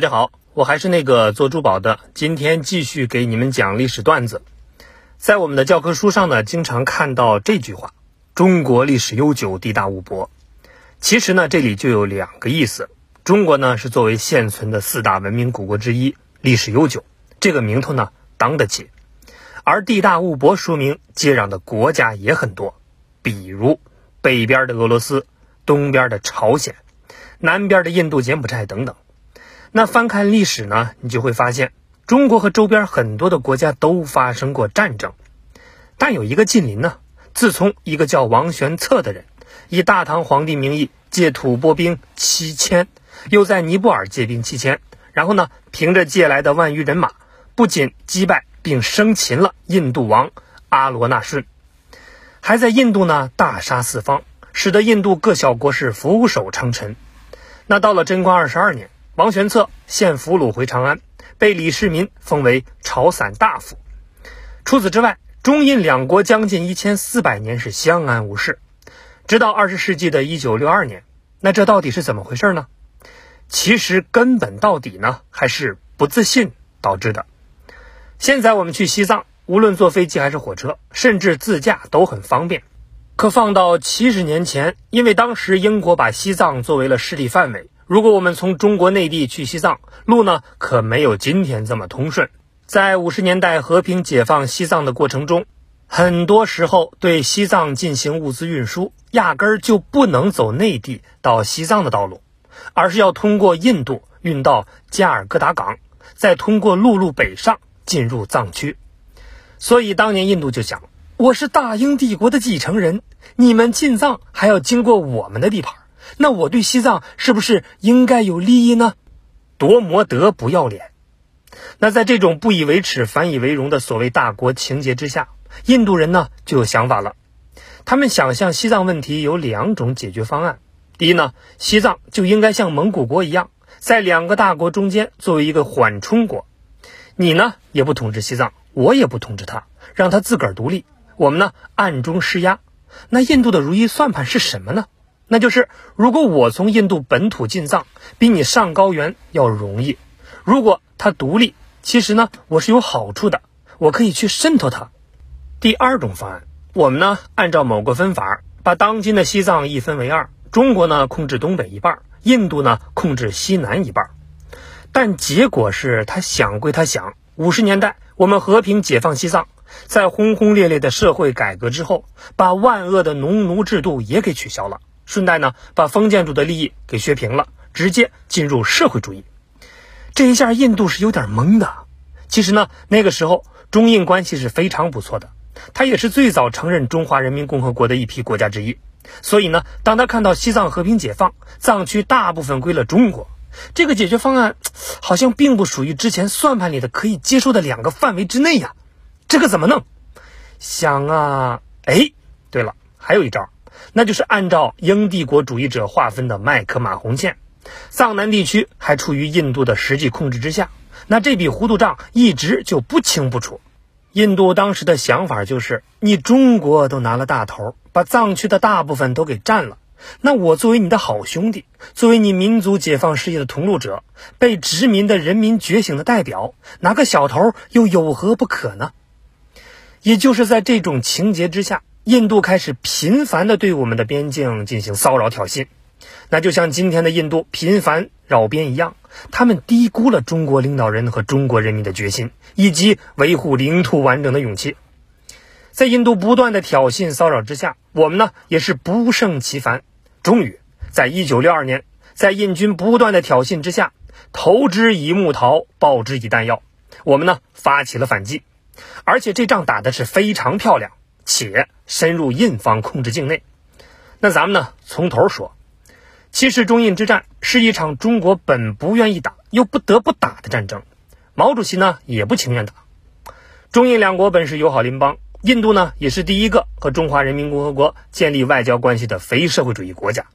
大家好，我还是那个做珠宝的，今天继续给你们讲历史段子。在我们的教科书上呢，经常看到这句话：“中国历史悠久，地大物博。”其实呢，这里就有两个意思。中国呢是作为现存的四大文明古国之一，历史悠久，这个名头呢当得起。而地大物博说明接壤的国家也很多，比如北边的俄罗斯，东边的朝鲜。南边的印度、柬埔寨等等，那翻看历史呢，你就会发现，中国和周边很多的国家都发生过战争，但有一个近邻呢，自从一个叫王玄策的人以大唐皇帝名义借吐蕃兵七千，又在尼泊尔借兵七千，然后呢，凭着借来的万余人马，不仅击败并生擒了印度王阿罗那顺，还在印度呢大杀四方，使得印度各小国是俯首称臣。那到了贞观二十二年，王玄策献俘虏回长安，被李世民封为朝散大夫。除此之外，中印两国将近一千四百年是相安无事，直到二十世纪的一九六二年。那这到底是怎么回事呢？其实根本到底呢，还是不自信导致的。现在我们去西藏，无论坐飞机还是火车，甚至自驾都很方便。可放到七十年前，因为当时英国把西藏作为了势力范围，如果我们从中国内地去西藏，路呢可没有今天这么通顺。在五十年代和平解放西藏的过程中，很多时候对西藏进行物资运输，压根儿就不能走内地到西藏的道路，而是要通过印度运到加尔各答港，再通过陆路北上进入藏区。所以当年印度就想。我是大英帝国的继承人，你们进藏还要经过我们的地盘，那我对西藏是不是应该有利益呢？多摩德不要脸！那在这种不以为耻反以为荣的所谓大国情节之下，印度人呢就有想法了。他们想象西藏问题有两种解决方案：第一呢，西藏就应该像蒙古国一样，在两个大国中间作为一个缓冲国，你呢也不统治西藏，我也不统治他，让他自个儿独立。我们呢暗中施压，那印度的如意算盘是什么呢？那就是如果我从印度本土进藏，比你上高原要容易；如果他独立，其实呢我是有好处的，我可以去渗透他。第二种方案，我们呢按照某个分法，把当今的西藏一分为二，中国呢控制东北一半，印度呢控制西南一半。但结果是他想归他想，五十年代我们和平解放西藏。在轰轰烈烈的社会改革之后，把万恶的农奴制度也给取消了，顺带呢把封建主的利益给削平了，直接进入社会主义。这一下印度是有点懵的。其实呢，那个时候中印关系是非常不错的，他也是最早承认中华人民共和国的一批国家之一。所以呢，当他看到西藏和平解放，藏区大部分归了中国，这个解决方案好像并不属于之前算盘里的可以接受的两个范围之内呀。这个怎么弄？想啊，哎，对了，还有一招，那就是按照英帝国主义者划分的麦克马洪线，藏南地区还处于印度的实际控制之下，那这笔糊涂账一直就不清不楚。印度当时的想法就是，你中国都拿了大头，把藏区的大部分都给占了，那我作为你的好兄弟，作为你民族解放事业的同路者，被殖民的人民觉醒的代表，拿个小头又有何不可呢？也就是在这种情节之下，印度开始频繁地对我们的边境进行骚扰挑衅，那就像今天的印度频繁扰边一样，他们低估了中国领导人和中国人民的决心以及维护领土完整的勇气。在印度不断的挑衅骚扰之下，我们呢也是不胜其烦。终于，在一九六二年，在印军不断的挑衅之下，投之以木桃，报之以弹药，我们呢发起了反击。而且这仗打的是非常漂亮，且深入印方控制境内。那咱们呢，从头说，其实中印之战是一场中国本不愿意打又不得不打的战争，毛主席呢也不情愿打。中印两国本是友好邻邦，印度呢也是第一个和中华人民共和国建立外交关系的非社会主义国家，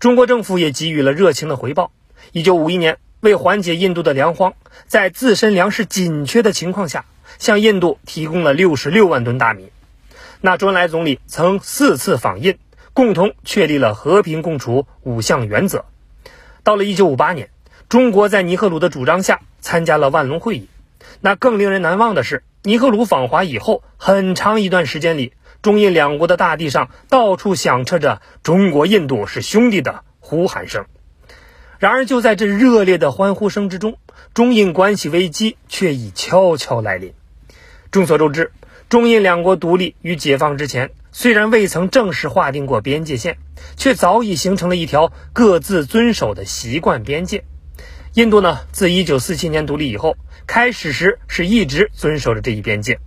中国政府也给予了热情的回报。一九五一年，为缓解印度的粮荒，在自身粮食紧缺的情况下。向印度提供了六十六万吨大米。那周恩来总理曾四次访印，共同确立了和平共处五项原则。到了一九五八年，中国在尼赫鲁的主张下参加了万隆会议。那更令人难忘的是，尼赫鲁访华以后，很长一段时间里，中印两国的大地上到处响彻着“中国印度是兄弟”的呼喊声。然而，就在这热烈的欢呼声之中，中印关系危机却已悄悄来临。众所周知，中印两国独立与解放之前，虽然未曾正式划定过边界线，却早已形成了一条各自遵守的习惯边界。印度呢，自1947年独立以后，开始时是一直遵守着这一边界，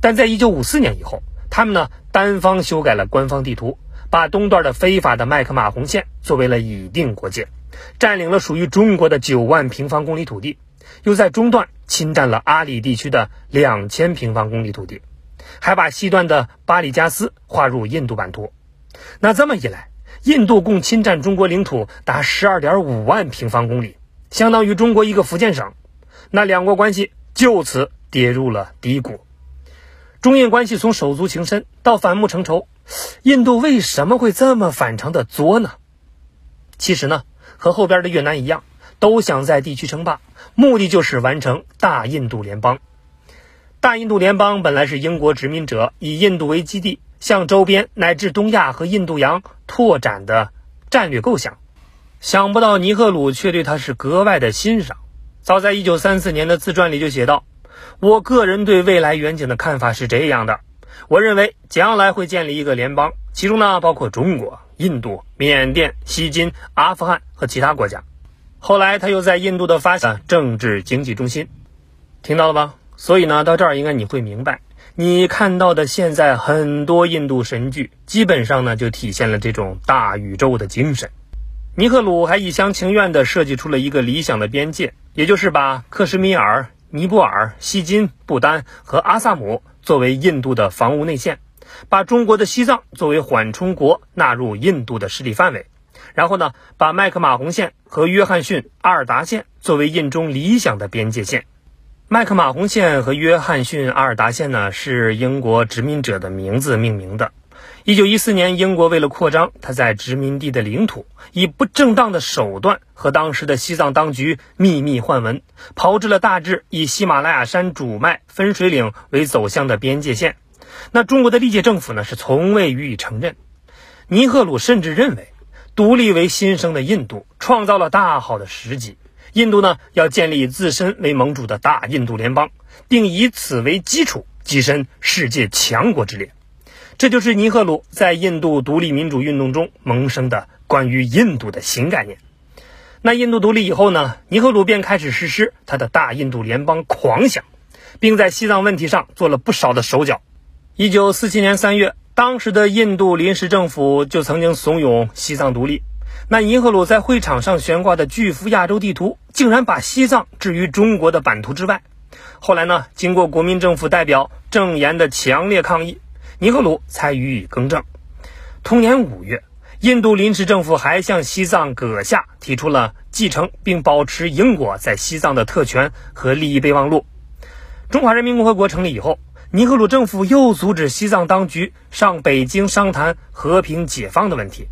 但在1954年以后，他们呢单方修改了官方地图，把东段的非法的麦克马洪线作为了已定国界，占领了属于中国的9万平方公里土地，又在中段侵占了阿里地区的2000平方公里土地，还把西段的巴里加斯划入印度版图。那这么一来，印度共侵占中国领土达12.5万平方公里。相当于中国一个福建省，那两国关系就此跌入了低谷。中印关系从手足情深到反目成仇，印度为什么会这么反常的作呢？其实呢，和后边的越南一样，都想在地区称霸，目的就是完成大印度联邦。大印度联邦本来是英国殖民者以印度为基地，向周边乃至东亚和印度洋拓展的战略构想。想不到尼赫鲁却对他是格外的欣赏。早在1934年的自传里就写道：“我个人对未来远景的看法是这样的，我认为将来会建立一个联邦，其中呢包括中国、印度、缅甸、西金、阿富汗和其他国家。”后来他又在印度的发展政治经济中心，听到了吧？所以呢，到这儿应该你会明白，你看到的现在很多印度神剧，基本上呢就体现了这种大宇宙的精神。尼赫鲁还一厢情愿地设计出了一个理想的边界，也就是把克什米尔、尼泊尔、锡金、不丹和阿萨姆作为印度的防务内线，把中国的西藏作为缓冲国纳入印度的势力范围，然后呢，把麦克马洪线和约翰逊阿尔达线作为印中理想的边界线。麦克马洪线和约翰逊阿尔达线呢，是英国殖民者的名字命名的。一九一四年，英国为了扩张他在殖民地的领土，以不正当的手段和当时的西藏当局秘密换文，炮制了大致以喜马拉雅山主脉分水岭为走向的边界线。那中国的历届政府呢，是从未予以承认。尼赫鲁甚至认为，独立为新生的印度创造了大好的时机，印度呢要建立自身为盟主的大印度联邦，并以此为基础跻身世界强国之列。这就是尼赫鲁在印度独立民主运动中萌生的关于印度的新概念。那印度独立以后呢？尼赫鲁便开始实施他的大印度联邦狂想，并在西藏问题上做了不少的手脚。一九四七年三月，当时的印度临时政府就曾经怂恿西藏独立。那尼赫鲁在会场上悬挂的巨幅亚洲地图，竟然把西藏置于中国的版图之外。后来呢？经过国民政府代表郑岩的强烈抗议。尼赫鲁才予以更正。同年五月，印度临时政府还向西藏阁下提出了继承并保持英国在西藏的特权和利益备忘录。中华人民共和国成立以后，尼赫鲁政府又阻止西藏当局上北京商谈和平解放的问题。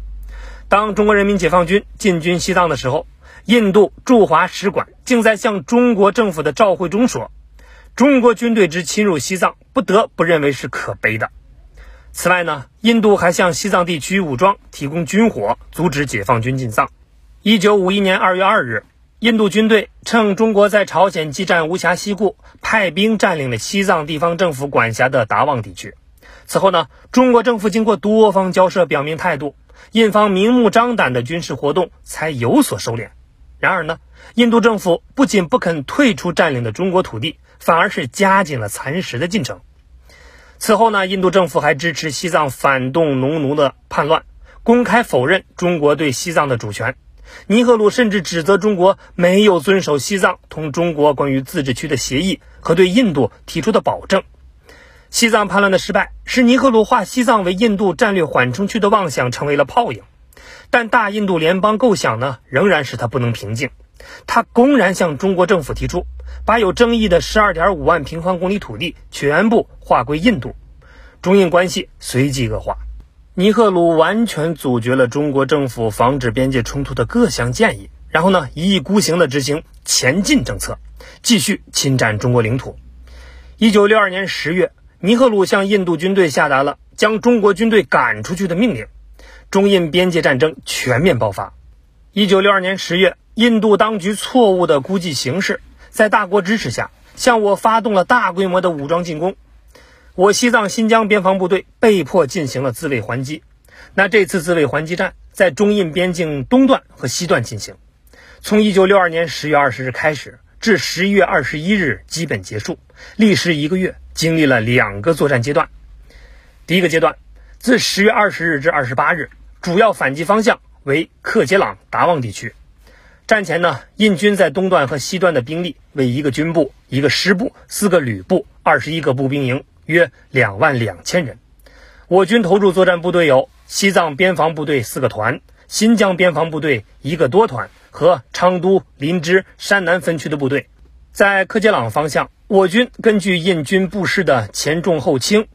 当中国人民解放军进军西藏的时候，印度驻华使馆竟在向中国政府的赵会中说：“中国军队之侵入西藏，不得不认为是可悲的。”此外呢，印度还向西藏地区武装提供军火，阻止解放军进藏。一九五一年二月二日，印度军队趁中国在朝鲜激战无暇西顾，派兵占领了西藏地方政府管辖的达旺地区。此后呢，中国政府经过多方交涉，表明态度，印方明目张胆的军事活动才有所收敛。然而呢，印度政府不仅不肯退出占领的中国土地，反而是加紧了蚕食的进程。此后呢，印度政府还支持西藏反动农奴的叛乱，公开否认中国对西藏的主权。尼赫鲁甚至指责中国没有遵守西藏同中国关于自治区的协议和对印度提出的保证。西藏叛乱的失败，使尼赫鲁划西藏为印度战略缓冲区的妄想成为了泡影。但大印度联邦构想呢，仍然使他不能平静。他公然向中国政府提出，把有争议的十二点五万平方公里土地全部划归印度，中印关系随即恶化。尼赫鲁完全阻绝了中国政府防止边界冲突的各项建议，然后呢，一意孤行地执行前进政策，继续侵占中国领土。一九六二年十月，尼赫鲁向印度军队下达了将中国军队赶出去的命令，中印边界战争全面爆发。一九六二年十月，印度当局错误的估计形势，在大国支持下，向我发动了大规模的武装进攻。我西藏、新疆边防部队被迫进行了自卫还击。那这次自卫还击战在中印边境东段和西段进行。从一九六二年十月二十日开始，至十一月二十一日基本结束，历时一个月，经历了两个作战阶段。第一个阶段，自十月二十日至二十八日，主要反击方向为克杰朗、达旺地区。战前呢，印军在东段和西段的兵力为一个军部、一个师部、四个旅部、二十一个步兵营，约两万两千人。我军投入作战部队有西藏边防部队四个团，新疆边防部队一个多团。和昌都、林芝、山南分区的部队，在克杰朗方向，我军根据印军布势的前重后轻、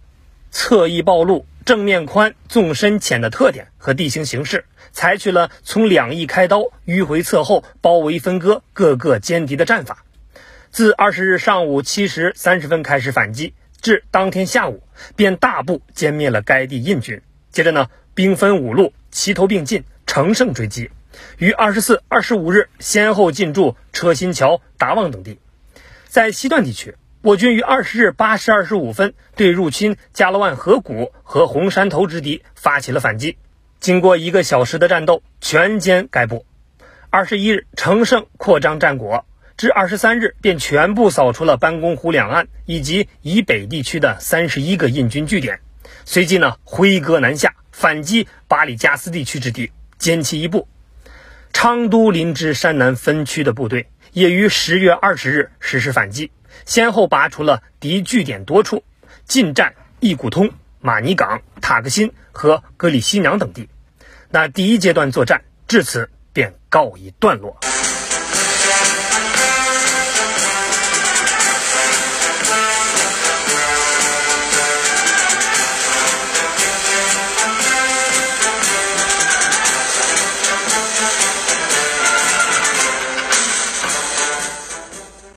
侧翼暴露、正面宽、纵深浅的特点和地形形势，采取了从两翼开刀、迂回侧后、包围分割各个歼敌的战法。自二十日上午七时三十分开始反击，至当天下午，便大部歼灭了该地印军。接着呢，兵分五路，齐头并进，乘胜追击。于二十四、二十五日先后进驻车新桥、达旺等地。在西段地区，我军于二十日八时二十五分对入侵加勒万河谷和红山头之敌发起了反击。经过一个小时的战斗，全歼该部。二十一日乘胜扩张战果，至二十三日便全部扫除了班公湖两岸以及以北地区的三十一个印军据点。随即呢，挥戈南下反击巴里加斯地区之敌，歼其一部。昌都林芝山南分区的部队也于十月二十日实施反击，先后拔除了敌据点多处，进占易古通、马尼港、塔克辛和格里西娘等地。那第一阶段作战至此便告一段落。